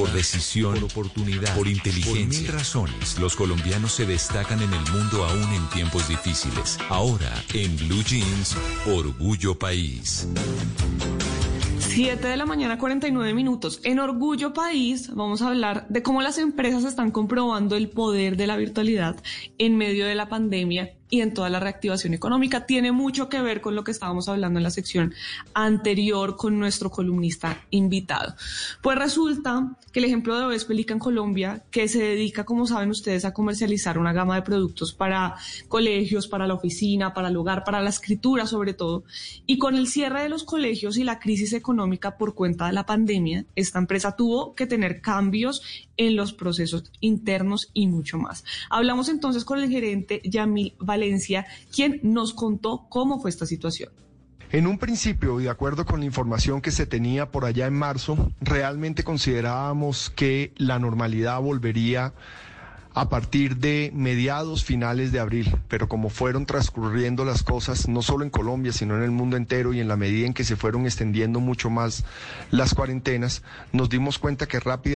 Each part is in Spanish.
Por decisión, por oportunidad, por inteligencia, por mil razones, los colombianos se destacan en el mundo aún en tiempos difíciles. Ahora, en Blue Jeans, Orgullo País. 7 de la mañana, 49 minutos. En Orgullo País vamos a hablar de cómo las empresas están comprobando el poder de la virtualidad en medio de la pandemia y en toda la reactivación económica. Tiene mucho que ver con lo que estábamos hablando en la sección anterior con nuestro columnista invitado. Pues resulta que el ejemplo de Oves Pelica en Colombia, que se dedica, como saben ustedes, a comercializar una gama de productos para colegios, para la oficina, para el hogar, para la escritura sobre todo, y con el cierre de los colegios y la crisis económica por cuenta de la pandemia, esta empresa tuvo que tener cambios en los procesos internos y mucho más. Hablamos entonces con el gerente Yamil Valencia, quien nos contó cómo fue esta situación. En un principio, y de acuerdo con la información que se tenía por allá en marzo, realmente considerábamos que la normalidad volvería a partir de mediados finales de abril, pero como fueron transcurriendo las cosas, no solo en Colombia, sino en el mundo entero y en la medida en que se fueron extendiendo mucho más las cuarentenas, nos dimos cuenta que rápidamente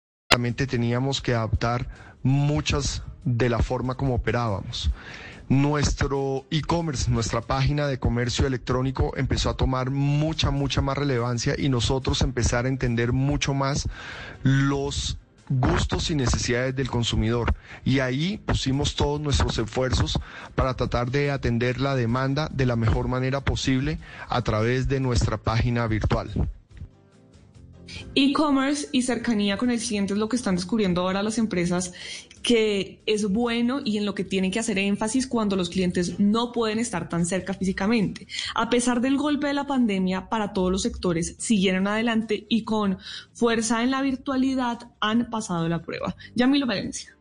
Teníamos que adaptar muchas de la forma como operábamos. Nuestro e-commerce, nuestra página de comercio electrónico empezó a tomar mucha, mucha más relevancia y nosotros empezar a entender mucho más los gustos y necesidades del consumidor. Y ahí pusimos todos nuestros esfuerzos para tratar de atender la demanda de la mejor manera posible a través de nuestra página virtual. E-commerce y cercanía con el cliente es lo que están descubriendo ahora las empresas que es bueno y en lo que tienen que hacer énfasis cuando los clientes no pueden estar tan cerca físicamente. A pesar del golpe de la pandemia, para todos los sectores siguieron adelante y con fuerza en la virtualidad han pasado la prueba. Yamilo Valencia.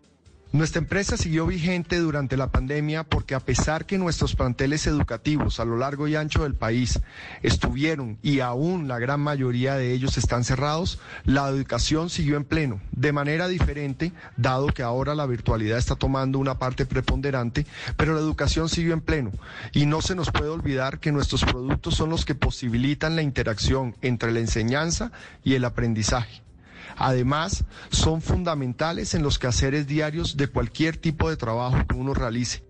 Nuestra empresa siguió vigente durante la pandemia porque a pesar que nuestros planteles educativos a lo largo y ancho del país estuvieron y aún la gran mayoría de ellos están cerrados, la educación siguió en pleno, de manera diferente, dado que ahora la virtualidad está tomando una parte preponderante, pero la educación siguió en pleno. Y no se nos puede olvidar que nuestros productos son los que posibilitan la interacción entre la enseñanza y el aprendizaje. Además, son fundamentales en los quehaceres diarios de cualquier tipo de trabajo que uno realice.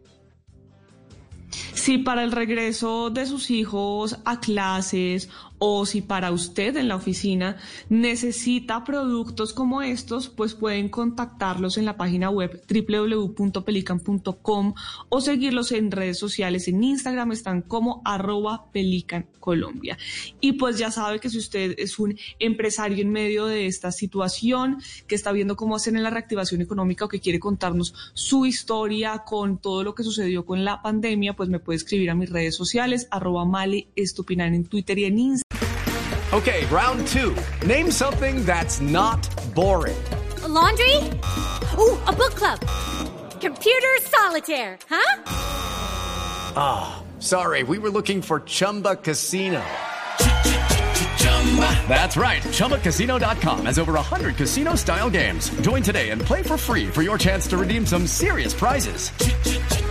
Si para el regreso de sus hijos a clases o si para usted en la oficina necesita productos como estos, pues pueden contactarlos en la página web www.pelican.com o seguirlos en redes sociales. En Instagram están como arroba pelican Colombia. Y pues ya sabe que si usted es un empresario en medio de esta situación, que está viendo cómo hacer en la reactivación económica o que quiere contarnos su historia con todo lo que sucedió con la pandemia, pues me puede escribir a mis redes sociales, arroba male estupinan en Twitter y en Instagram. Okay, round two. Name something that's not boring. A laundry? Ooh, a book club. Computer solitaire, huh? Ah, oh, sorry, we were looking for Chumba Casino. That's right. ChumbaCasino.com has over 100 casino style games. Join today and play for free for your chance to redeem some serious prizes.